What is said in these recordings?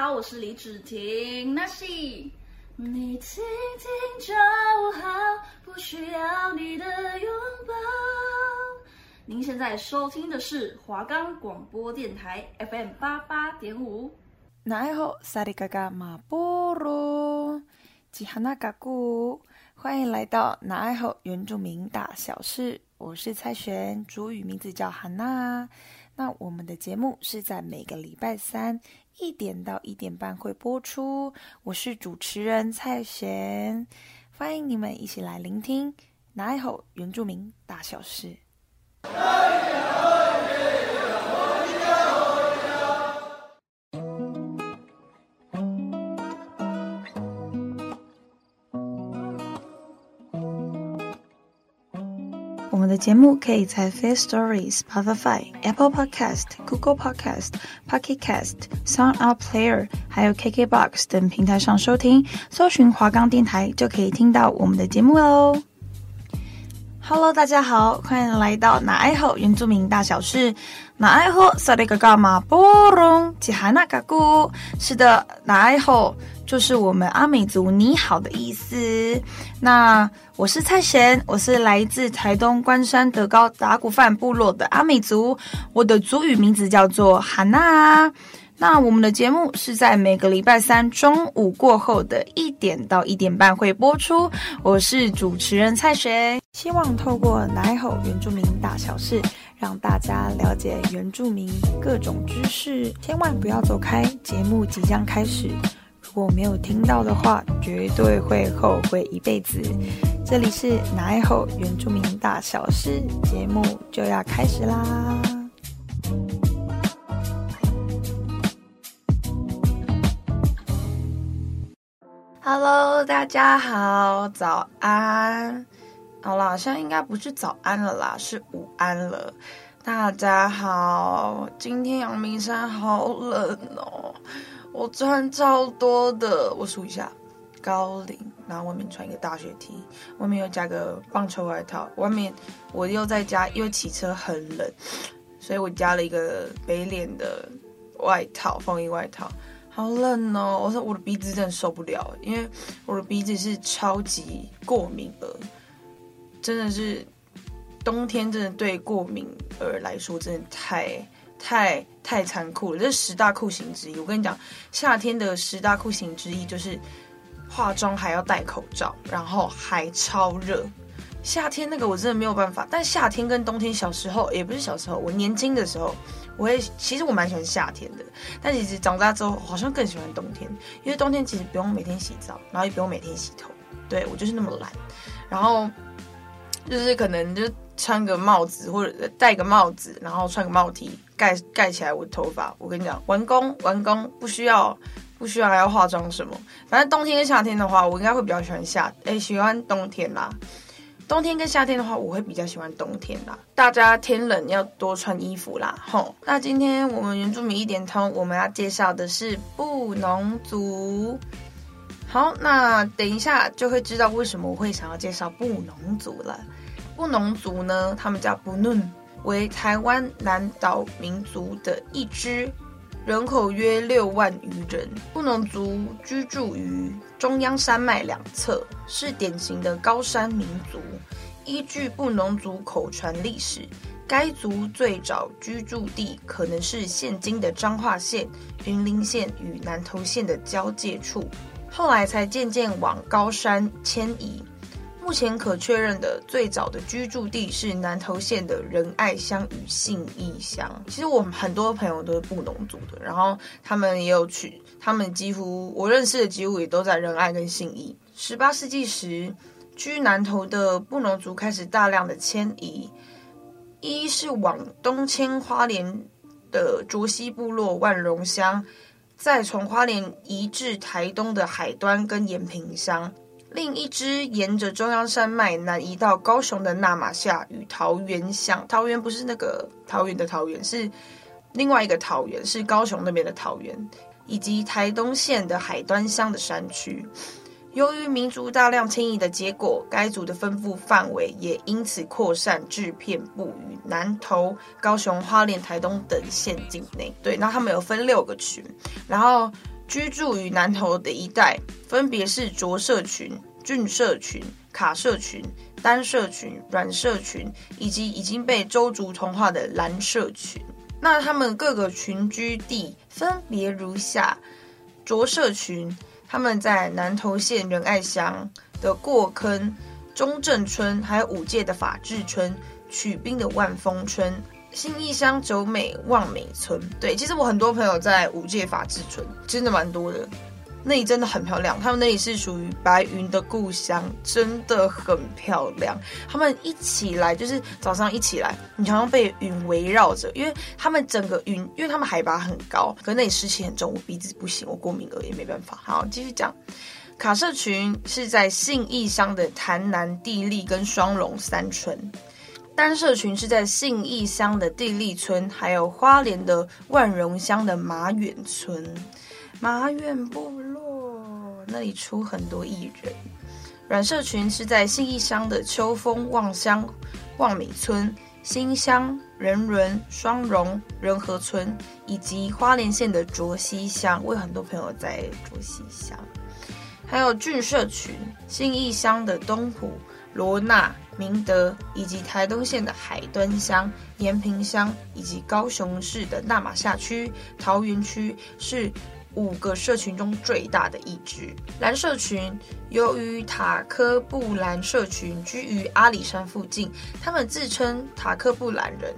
好，我是李芷婷。那是你听听就好，不需要你的拥抱。您现在收听的是华冈广播电台 FM 八八点五。那爱好萨利嘎嘎马波罗吉哈那嘎古，欢迎来到那爱好原住民大小事。我是蔡璇，主语名字叫哈娜。那我们的节目是在每个礼拜三一点到一点半会播出。我是主持人蔡璇，欢迎你们一起来聆听哪一吼原住民大小事。我们的节目可以在 Firstory、Spotify、Apple Podcast、Google Podcast、Pocket Cast、Sound Out Player，还有 KKBox 等平台上收听，搜寻华冈电台就可以听到我们的节目喽。Hello，大家好，欢迎来到那爱吼原住民大小事。那爱吼萨里嘎嘎马波隆吉哈纳嘎古，是的，那爱吼就是我们阿美族你好的意思。那我是蔡贤，我是来自台东关山德高达古范部落的阿美族，我的族语名字叫做哈娜。那我们的节目是在每个礼拜三中午过后的一点到一点半会播出。我是主持人蔡璇，希望透过那爱吼原住民大小事，让大家了解原住民各种知识。千万不要走开，节目即将开始。如果没有听到的话，绝对会后悔一辈子。这里是那爱吼原住民大小事，节目就要开始啦。Hello，大家好，早安。好啦，现在应该不是早安了啦，是午安了。大家好，今天阳明山好冷哦，我穿超多的，我数一下，高领，然后外面穿一个大雪 T，外面又加个棒球外套，外面我又再加，因为骑车很冷，所以我加了一个北脸的外套，风衣外套。好冷哦！我说我的鼻子真的受不了，因为我的鼻子是超级过敏儿，真的是冬天真的对过敏儿来说真的太太太残酷了。这是十大酷刑之一。我跟你讲，夏天的十大酷刑之一就是化妆还要戴口罩，然后还超热。夏天那个我真的没有办法，但夏天跟冬天，小时候也不是小时候，我年轻的时候。我也其实我蛮喜欢夏天的，但其实长大之后好像更喜欢冬天，因为冬天其实不用每天洗澡，然后也不用每天洗头，对，我就是那么懒，然后就是可能就穿个帽子或者戴个帽子，然后穿个帽 T 盖盖起来我的头发。我跟你讲，完工完工，不需要不需要还要化妆什么，反正冬天跟夏天的话，我应该会比较喜欢夏，哎，喜欢冬天啦。冬天跟夏天的话，我会比较喜欢冬天啦。大家天冷要多穿衣服啦，吼。那今天我们原住民一点通，我们要介绍的是布农族。好，那等一下就会知道为什么我会想要介绍布农族了。布农族呢，他们叫布农，为台湾南岛民族的一支。人口约六万余人，布农族居住于中央山脉两侧，是典型的高山民族。依据布农族口传历史，该族最早居住地可能是现今的彰化县、云林县与南投县的交界处，后来才渐渐往高山迁移。目前可确认的最早的居住地是南投县的仁爱乡与信义乡。其实我很多朋友都是布农族的，然后他们也有去，他们几乎我认识的几乎也都在仁爱跟信义。十八世纪时，居南投的布农族开始大量的迁移，一是往东迁花莲的卓西部落万荣乡，再从花莲移至台东的海端跟延平乡。另一支沿着中央山脉南移到高雄的那玛夏与桃园乡，桃园不是那个桃园的桃园，是另外一个桃园，是高雄那边的桃园，以及台东县的海端乡的山区。由于民族大量迁移的结果，该族的分布范围也因此扩散至遍布于南投、高雄、花莲、台东等县境内。对，那他们有分六个群，然后。居住于南投的一带，分别是卓社群、郡社群、卡社群、单社群、软社群，以及已经被周族同化的蓝社群。那他们各个群居地分别如下：卓社群，他们在南投县仁爱乡的过坑、中正村，还有五界的法治村、曲滨的万丰村、信义乡九美望美村。对，其实我很多朋友在五界法治村，真的蛮多的。那里真的很漂亮，他们那里是属于白云的故乡，真的很漂亮。他们一起来就是早上一起来，你好像被云围绕着，因为他们整个云，因为他们海拔很高，可那里湿气很重，我鼻子不行，我过敏了也没办法。好，继续讲。卡社群是在信义乡的潭南地利跟双龙三村，单社群是在信义乡的地利村，还有花莲的万荣乡的马远村。马远部落那里出很多艺人，软社群是在信义乡的秋风望乡望美村、新乡仁伦双荣仁和村，以及花莲县的卓溪乡。我有很多朋友在卓溪乡，还有郡社群，信义乡的东湖、罗纳、明德，以及台东县的海端乡、延平乡，以及高雄市的那玛夏区、桃园区是。五个社群中最大的一支蓝社群，由于塔科布兰社群居于阿里山附近，他们自称塔科布兰人，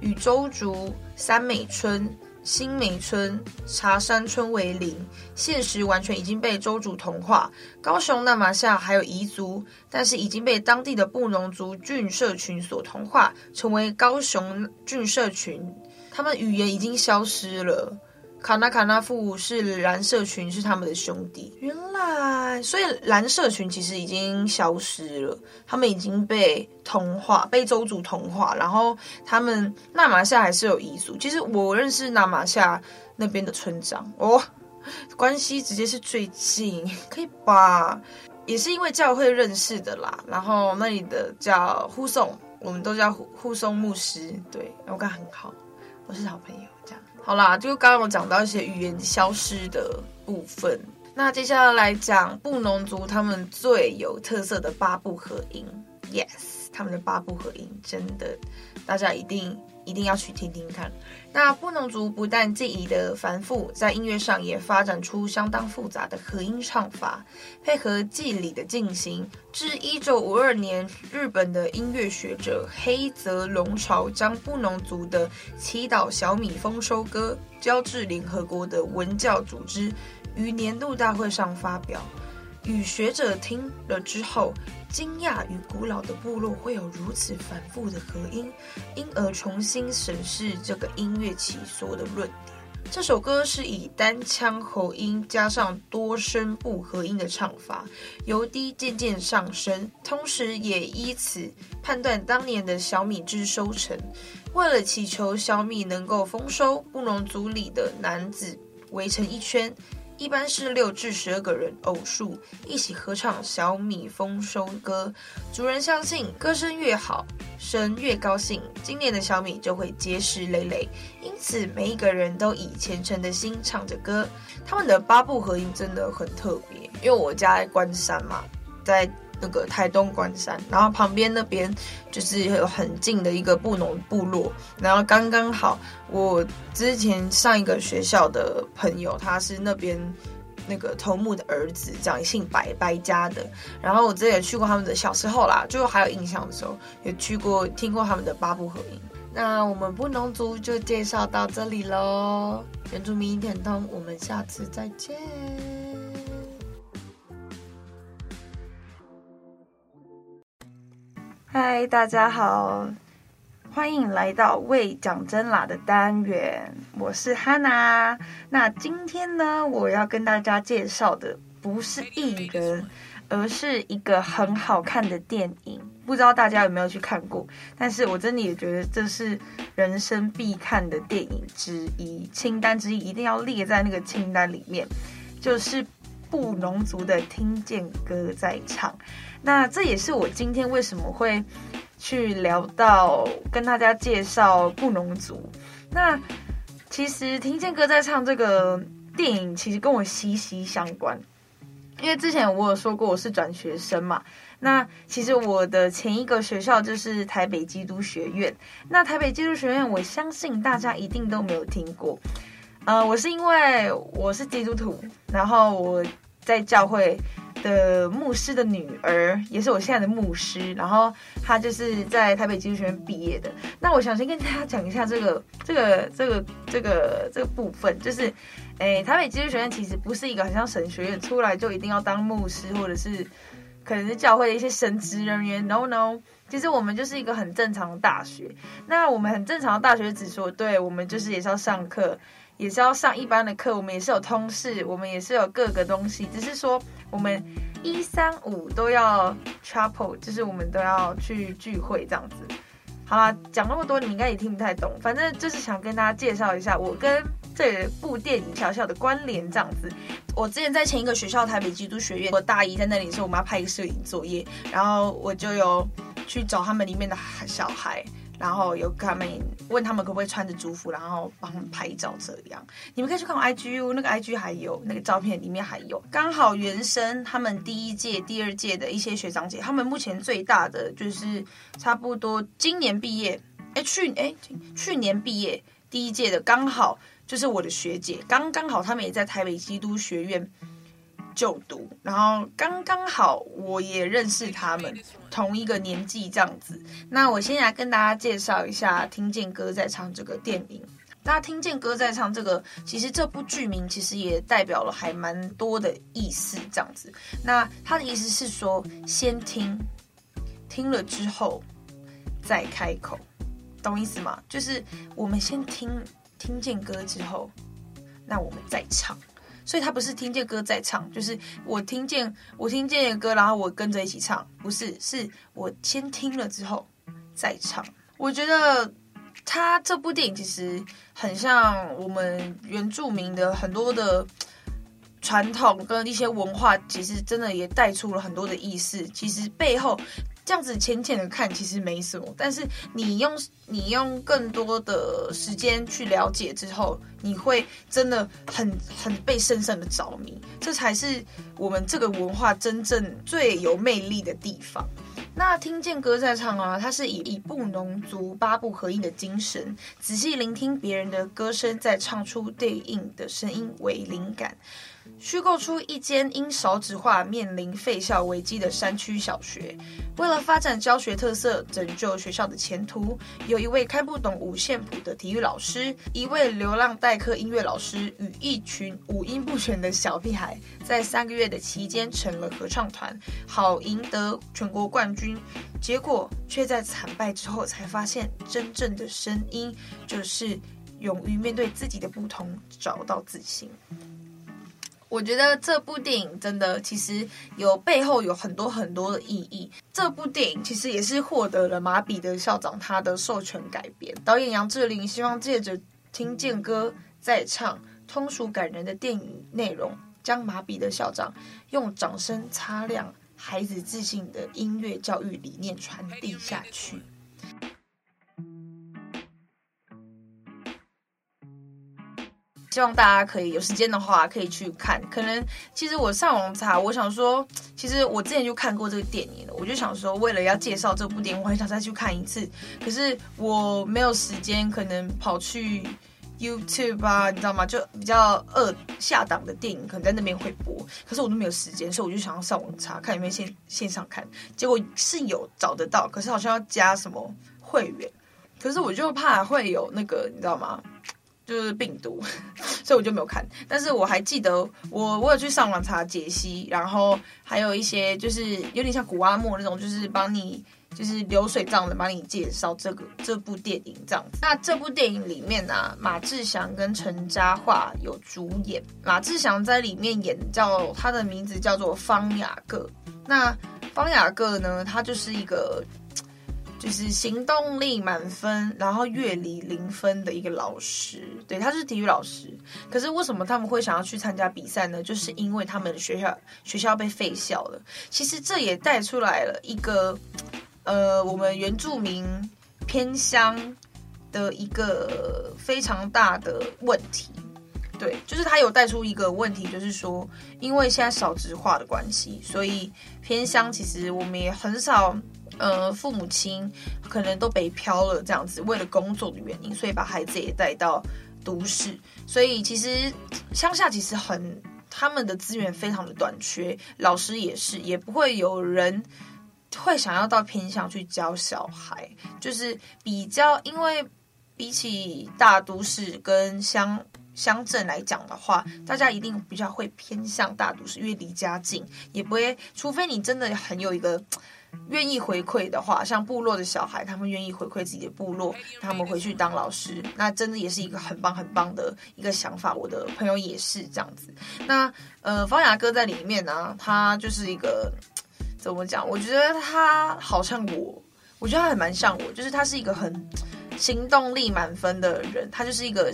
与邹族三美村、新梅村、茶山村为邻，现实完全已经被州主同化。高雄那玛夏还有彝族，但是已经被当地的布农族郡社群所同化，成为高雄郡社群，他们语言已经消失了。卡纳卡纳富是蓝社群，是他们的兄弟。原来，所以蓝社群其实已经消失了，他们已经被同化，被邹族同化。然后他们那玛夏还是有彝族。其实我认识那玛夏那边的村长哦，关系直接是最近，可以吧？也是因为教会认识的啦。然后那里的叫护送，我们都叫护护送牧师。对，我跟他很好，我是好朋友。好啦，就刚刚我讲到一些语言消失的部分，那接下来来讲布农族他们最有特色的八部合音。Yes，他们的八部合音真的，大家一定一定要去听听看。那布农族不但技艺的繁复，在音乐上也发展出相当复杂的合音唱法，配合祭礼的进行。至一九五二年，日本的音乐学者黑泽龙朝将布农族的祈祷小米丰收歌交至联合国的文教组织于年度大会上发表。与学者听了之后，惊讶与古老的部落会有如此繁复的合音，因而重新审视这个音乐起所的论点。这首歌是以单腔喉音加上多声部合音的唱法，由低渐渐上升，同时也依此判断当年的小米之收成。为了祈求小米能够丰收，布农族里的男子围成一圈。一般是六至十二个人偶数一起合唱小米丰收歌，族人相信歌声越好，神越高兴，今年的小米就会结实累累。因此，每一个人都以虔诚的心唱着歌。他们的八部合音真的很特别，因为我家在关山嘛，在。那个台东关山，然后旁边那边就是有很近的一个布农部落，然后刚刚好，我之前上一个学校的朋友，他是那边那个头目的儿子，这样姓白白家的，然后我之前也去过他们的小时候啦，就还有印象的时候，也去过听过他们的八部合音。那我们布农族就介绍到这里喽，原住民一点通，我们下次再见。嗨，大家好，欢迎来到为讲真啦的单元，我是哈娜。那今天呢，我要跟大家介绍的不是艺人，而是一个很好看的电影。不知道大家有没有去看过？但是我真的也觉得这是人生必看的电影之一，清单之一一定要列在那个清单里面，就是。布农族的听见歌在唱，那这也是我今天为什么会去聊到跟大家介绍布农族。那其实听见歌在唱这个电影其实跟我息息相关，因为之前我有说过我是转学生嘛。那其实我的前一个学校就是台北基督学院。那台北基督学院，我相信大家一定都没有听过。呃，我是因为我是基督徒，然后我在教会的牧师的女儿，也是我现在的牧师，然后她就是在台北基督学院毕业的。那我想先跟大家讲一下这个 这个这个这个这个部分，就是，诶，台北基督学院其实不是一个很像神学院，出来就一定要当牧师或者是。可能是教会的一些神职人员，no no，其实我们就是一个很正常的大学。那我们很正常的大学，只说对，我们就是也是要上课，也是要上一般的课，我们也是有通识，我们也是有各个东西，只是说我们一三五都要 chapel，就是我们都要去聚会这样子。好啦，讲那么多，你应该也听不太懂，反正就是想跟大家介绍一下我跟这部电影小小的关联这样子。我之前在前一个学校台北基督学院，我大一在那里的时候，我们要拍一个摄影作业，然后我就有去找他们里面的小孩，然后有他们问他们可不可以穿着族服，然后帮他们拍照这样。你们可以去看我 IG，那个 IG 还有那个照片里面还有，刚好原生他们第一届、第二届的一些学长姐，他们目前最大的就是差不多今年毕业，哎去哎去年毕业第一届的刚好。就是我的学姐，刚刚好他们也在台北基督学院就读，然后刚刚好我也认识他们，同一个年纪这样子。那我先来跟大家介绍一下《听见歌在唱》这个电影。那《听见歌在唱》这个，其实这部剧名其实也代表了还蛮多的意思这样子。那他的意思是说，先听，听了之后再开口，懂意思吗？就是我们先听。听见歌之后，那我们再唱，所以他不是听见歌在唱，就是我听见我听见的歌，然后我跟着一起唱，不是，是我先听了之后再唱。我觉得他这部电影其实很像我们原住民的很多的传统跟一些文化，其实真的也带出了很多的意思。其实背后。这样子浅浅的看其实没什么，但是你用你用更多的时间去了解之后，你会真的很很被深深的着迷，这才是我们这个文化真正最有魅力的地方。那听见歌在唱啊，它是以以布农族八部合音的精神，仔细聆听别人的歌声，再唱出对应的声音为灵感。虚构出一间因少子化面临废校危机的山区小学，为了发展教学特色，拯救学校的前途，有一位看不懂五线谱的体育老师，一位流浪代课音乐老师，与一群五音不全的小屁孩，在三个月的期间成了合唱团，好赢得全国冠军。结果却在惨败之后，才发现真正的声音就是勇于面对自己的不同，找到自信。我觉得这部电影真的其实有背后有很多很多的意义。这部电影其实也是获得了马彼得校长他的授权改编。导演杨智霖希望借着听见歌在唱通俗感人的电影内容，将马彼得校长用掌声擦亮孩子自信的音乐教育理念传递下去。希望大家可以有时间的话可以去看。可能其实我上网查，我想说，其实我之前就看过这个电影了。我就想说，为了要介绍这部电影，我很想再去看一次。可是我没有时间，可能跑去 YouTube 啊，你知道吗？就比较二下档的电影，可能在那边会播。可是我都没有时间，所以我就想要上网查看有没有线线上看。结果是有找得到，可是好像要加什么会员。可是我就怕会有那个，你知道吗？就是病毒，所以我就没有看。但是我还记得我，我有去上网查解析，然后还有一些就是有点像古阿莫那种，就是帮你就是流水账的帮你介绍这个这部电影这样子。那这部电影里面呢、啊，马志祥跟陈嘉桦有主演。马志祥在里面演叫他的名字叫做方雅各。那方雅各呢，他就是一个。就是行动力满分，然后乐理零分的一个老师，对，他是体育老师。可是为什么他们会想要去参加比赛呢？就是因为他们的学校学校被废校了。其实这也带出来了一个，呃，我们原住民偏乡的一个非常大的问题。对，就是他有带出一个问题，就是说，因为现在少子化的关系，所以偏乡其实我们也很少，呃，父母亲可能都北漂了，这样子，为了工作的原因，所以把孩子也带到都市，所以其实乡下其实很，他们的资源非常的短缺，老师也是，也不会有人会想要到偏乡去教小孩，就是比较，因为比起大都市跟乡。乡镇来讲的话，大家一定比较会偏向大都市，因为离家近，也不会，除非你真的很有一个愿意回馈的话，像部落的小孩，他们愿意回馈自己的部落，他们回去当老师，那真的也是一个很棒很棒的一个想法。我的朋友也是这样子。那呃，方雅哥在里面呢、他就是一个怎么讲？我觉得他好像我，我觉得他还蛮像我，就是他是一个很行动力满分的人，他就是一个。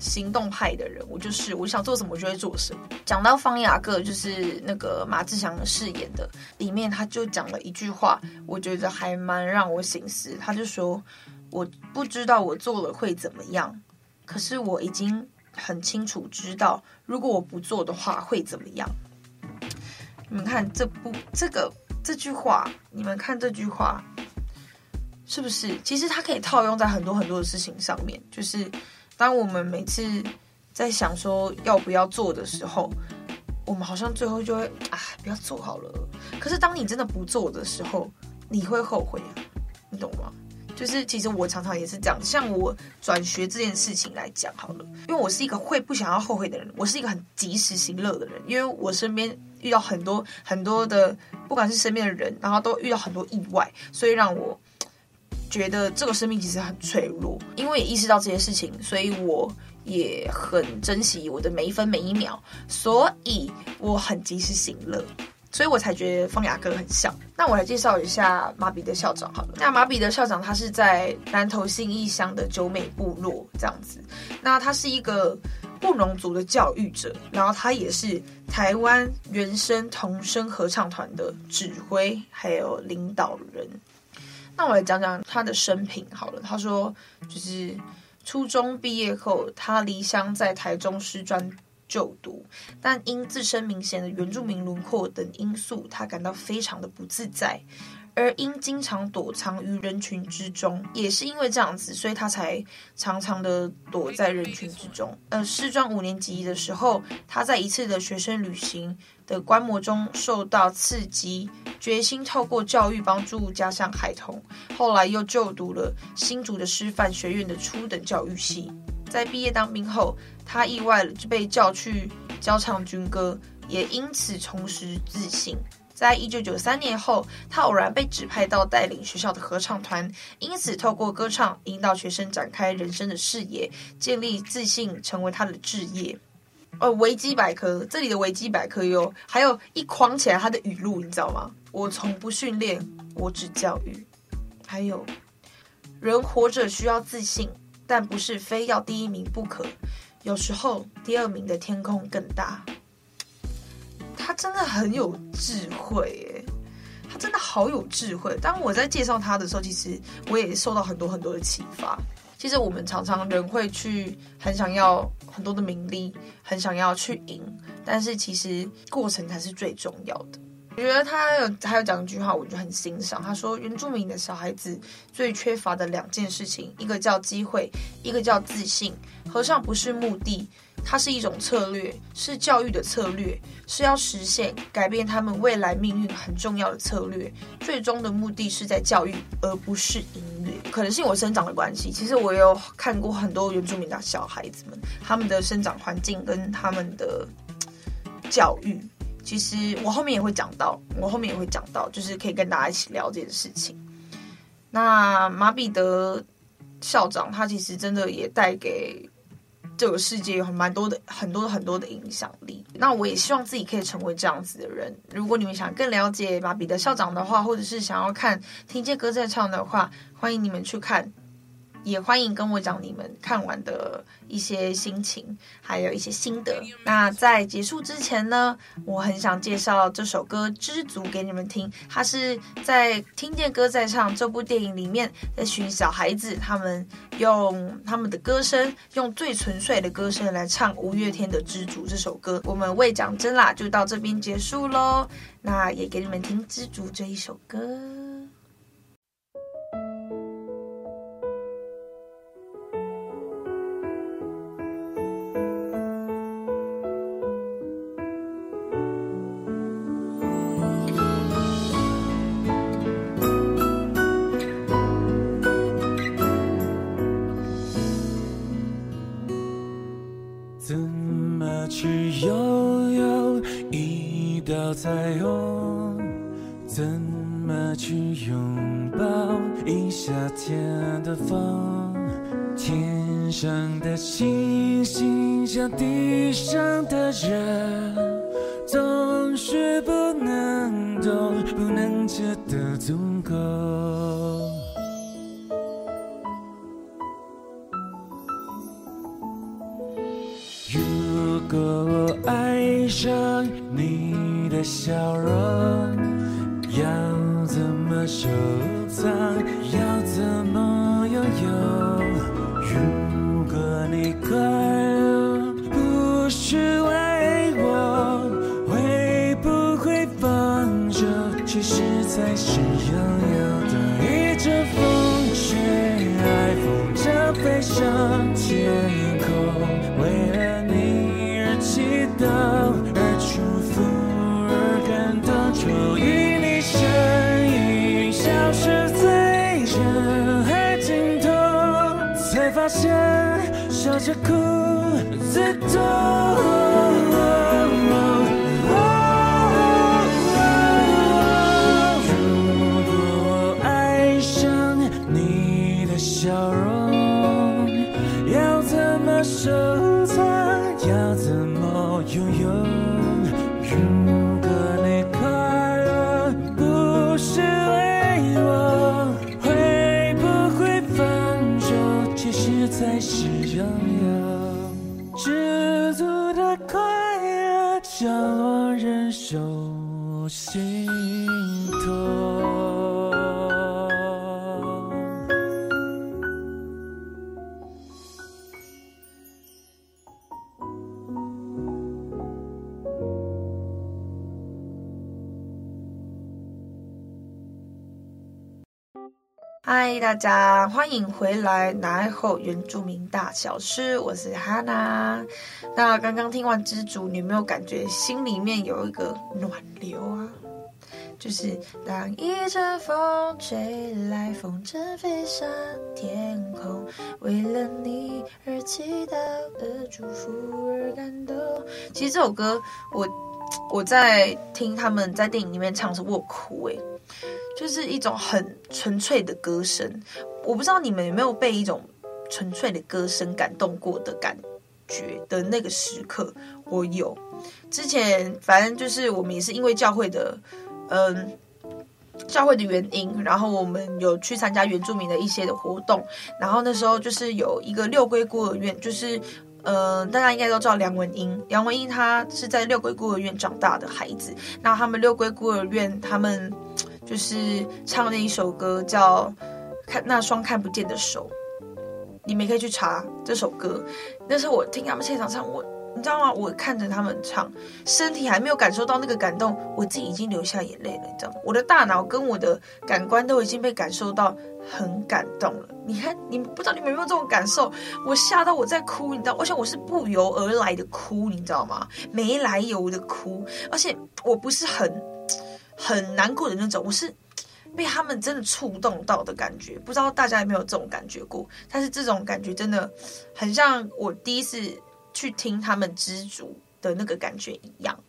行动派的人，我就是，我想做什么，就会做什么。讲到方雅各，就是那个马志祥饰演的，里面他就讲了一句话，我觉得还蛮让我省思。他就说：“我不知道我做了会怎么样，可是我已经很清楚知道，如果我不做的话会怎么样。”你们看这部这个这句话，你们看这句话是不是？其实它可以套用在很多很多的事情上面，就是。当我们每次在想说要不要做的时候，我们好像最后就会啊，不要做好了。可是当你真的不做的时候，你会后悔啊，你懂吗？就是其实我常常也是这样，像我转学这件事情来讲好了，因为我是一个会不想要后悔的人，我是一个很及时行乐的人，因为我身边遇到很多很多的，不管是身边的人，然后都遇到很多意外，所以让我。觉得这个生命其实很脆弱，因为也意识到这些事情，所以我也很珍惜我的每一分每一秒，所以我很及时行乐，所以我才觉得方雅哥很像。那我来介绍一下马比的校长好了。那马比的校长他是在南投信义乡的九美部落这样子，那他是一个布农族的教育者，然后他也是台湾原声童声合唱团的指挥还有领导人。那我来讲讲他的生平好了。他说，就是初中毕业后，他离乡在台中师专就读，但因自身明显的原住民轮廓等因素，他感到非常的不自在。而因经常躲藏于人群之中，也是因为这样子，所以他才常常的躲在人群之中。呃，师专五年级的时候，他在一次的学生旅行的观摩中受到刺激，决心透过教育帮助家乡孩童。后来又就读了新竹的师范学院的初等教育系。在毕业当兵后，他意外了就被叫去教唱军歌，也因此重拾自信。在一九九三年后，他偶然被指派到带领学校的合唱团，因此透过歌唱引导学生展开人生的视野，建立自信，成为他的志业。呃，维基百科这里的维基百科有还有一框起来他的语录，你知道吗？我从不训练，我只教育。还有，人活着需要自信，但不是非要第一名不可。有时候第二名的天空更大。他真的很有智慧耶，他真的好有智慧。当我在介绍他的时候，其实我也受到很多很多的启发。其实我们常常人会去很想要很多的名利，很想要去赢，但是其实过程才是最重要的。我觉得他有还有讲一句话，我就很欣赏。他说，原住民的小孩子最缺乏的两件事情，一个叫机会，一个叫自信。和尚不是目的。它是一种策略，是教育的策略，是要实现改变他们未来命运很重要的策略。最终的目的是在教育，而不是音乐。可能是我生长的关系，其实我有看过很多原住民的小孩子们，他们的生长环境跟他们的教育，其实我后面也会讲到，我后面也会讲到，就是可以跟大家一起聊这件事情。那马彼得校长他其实真的也带给。这个世界有很蛮多的很多很多的影响力，那我也希望自己可以成为这样子的人。如果你们想更了解马比的校长的话，或者是想要看听见歌在唱的话，欢迎你们去看也欢迎跟我讲你们看完的一些心情，还有一些心得。那在结束之前呢，我很想介绍这首歌《知足》给你们听。它是在《听见歌在唱》这部电影里面，那群小孩子他们用他们的歌声，用最纯粹的歌声来唱五月天的《知足》这首歌。我们未讲真啦，就到这边结束喽。那也给你们听《知足》这一首歌。都，不能觉得足够。发现笑着哭最痛嗨，大家欢迎回来！拿爱后原住民大小事，我是哈娜。那刚刚听完《知足》，你有没有感觉心里面有一个暖流啊？就是当一阵风吹来，风筝飞上天空，为了你而祈祷的祝福而感动。其实这首歌，我我在听他们在电影里面唱的时，我哭诶。就是一种很纯粹的歌声，我不知道你们有没有被一种纯粹的歌声感动过的感觉的那个时刻，我有。之前反正就是我们也是因为教会的，嗯，教会的原因，然后我们有去参加原住民的一些的活动，然后那时候就是有一个六龟孤儿院，就是呃，大家应该都知道梁文英，梁文英她是在六龟孤儿院长大的孩子，那他们六龟孤儿院他们。就是唱那一首歌叫《看那双看不见的手》，你们可以去查这首歌。那时候我听他们现场唱，我你知道吗？我看着他们唱，身体还没有感受到那个感动，我自己已经流下眼泪了，你知道吗？我的大脑跟我的感官都已经被感受到很感动了。你看，你不知道你们有没有这种感受？我吓到我在哭，你知道？而且我是不由而来的哭，你知道吗？没来由的哭，而且我不是很。很难过的那种，我是被他们真的触动到的感觉，不知道大家有没有这种感觉过？但是这种感觉真的很像我第一次去听他们知足的那个感觉一样。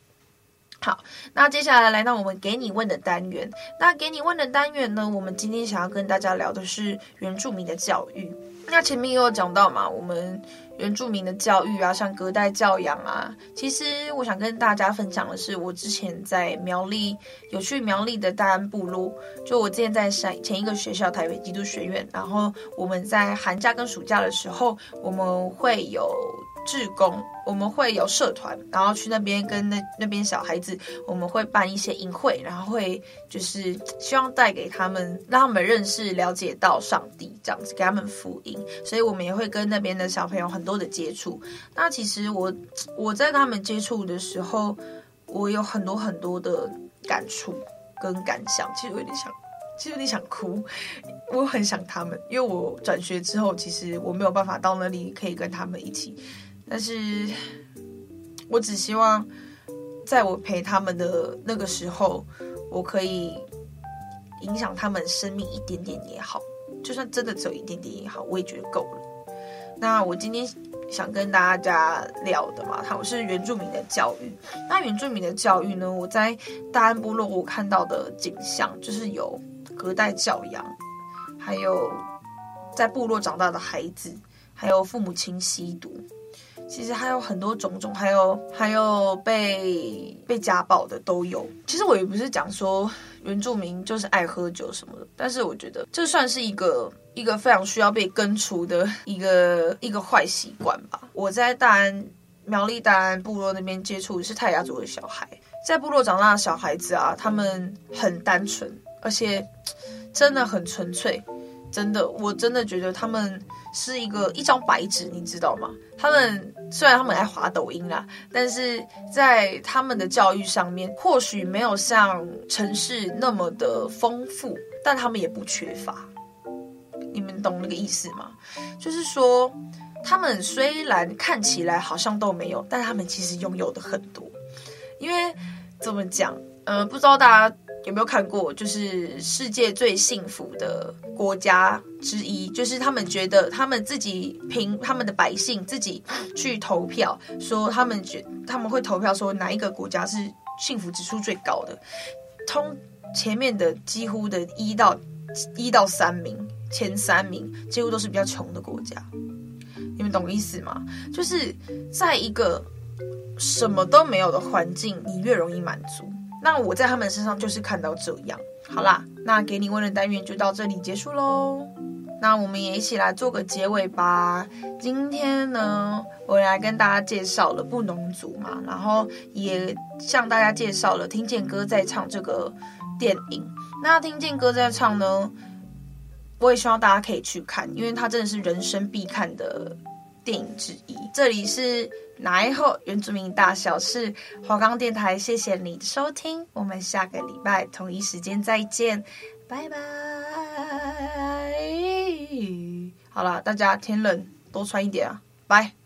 好，那接下来来到我们给你问的单元。那给你问的单元呢，我们今天想要跟大家聊的是原住民的教育。那前面也有讲到嘛，我们原住民的教育啊，像隔代教养啊，其实我想跟大家分享的是，我之前在苗栗有去苗栗的大安部落，就我之前在前前一个学校台北基督学院，然后我们在寒假跟暑假的时候，我们会有。志工，我们会有社团，然后去那边跟那那边小孩子，我们会办一些营会，然后会就是希望带给他们，让他们认识、了解到上帝这样子，给他们福音。所以我们也会跟那边的小朋友很多的接触。那其实我我在跟他们接触的时候，我有很多很多的感触跟感想，其实我有点想，其实有点想哭。我很想他们，因为我转学之后，其实我没有办法到那里可以跟他们一起。但是，我只希望，在我陪他们的那个时候，我可以影响他们生命一点点也好，就算真的只有一点点也好，我也觉得够了。那我今天想跟大家聊的嘛，它是原住民的教育。那原住民的教育呢，我在大安部落我看到的景象，就是有隔代教养，还有在部落长大的孩子，还有父母亲吸毒。其实还有很多种种，还有还有被被家暴的都有。其实我也不是讲说原住民就是爱喝酒什么的，但是我觉得这算是一个一个非常需要被根除的 一个一个坏习惯吧。我在大安苗栗大安部落那边接触是泰雅族的小孩，在部落长大的小孩子啊，他们很单纯，而且真的很纯粹。真的，我真的觉得他们是一个一张白纸，你知道吗？他们虽然他们爱滑抖音啦，但是在他们的教育上面，或许没有像城市那么的丰富，但他们也不缺乏。你们懂那个意思吗？就是说，他们虽然看起来好像都没有，但他们其实拥有的很多。因为怎么讲？呃，不知道大家。有没有看过？就是世界最幸福的国家之一，就是他们觉得他们自己凭他们的百姓自己去投票，说他们觉他们会投票说哪一个国家是幸福指数最高的。通前面的几乎的一到一到三名，前三名几乎都是比较穷的国家。你们懂意思吗？就是在一个什么都没有的环境，你越容易满足。那我在他们身上就是看到这样，好啦，那给你问的单元就到这里结束喽。那我们也一起来做个结尾吧。今天呢，我来跟大家介绍了布农族嘛，然后也向大家介绍了《听见歌在唱》这个电影。那《听见歌在唱》呢，我也希望大家可以去看，因为它真的是人生必看的电影之一。这里是。哪一后原住民大小事，华冈电台，谢谢你的收听，我们下个礼拜同一时间再见，拜拜。好了，大家天冷多穿一点啊，拜。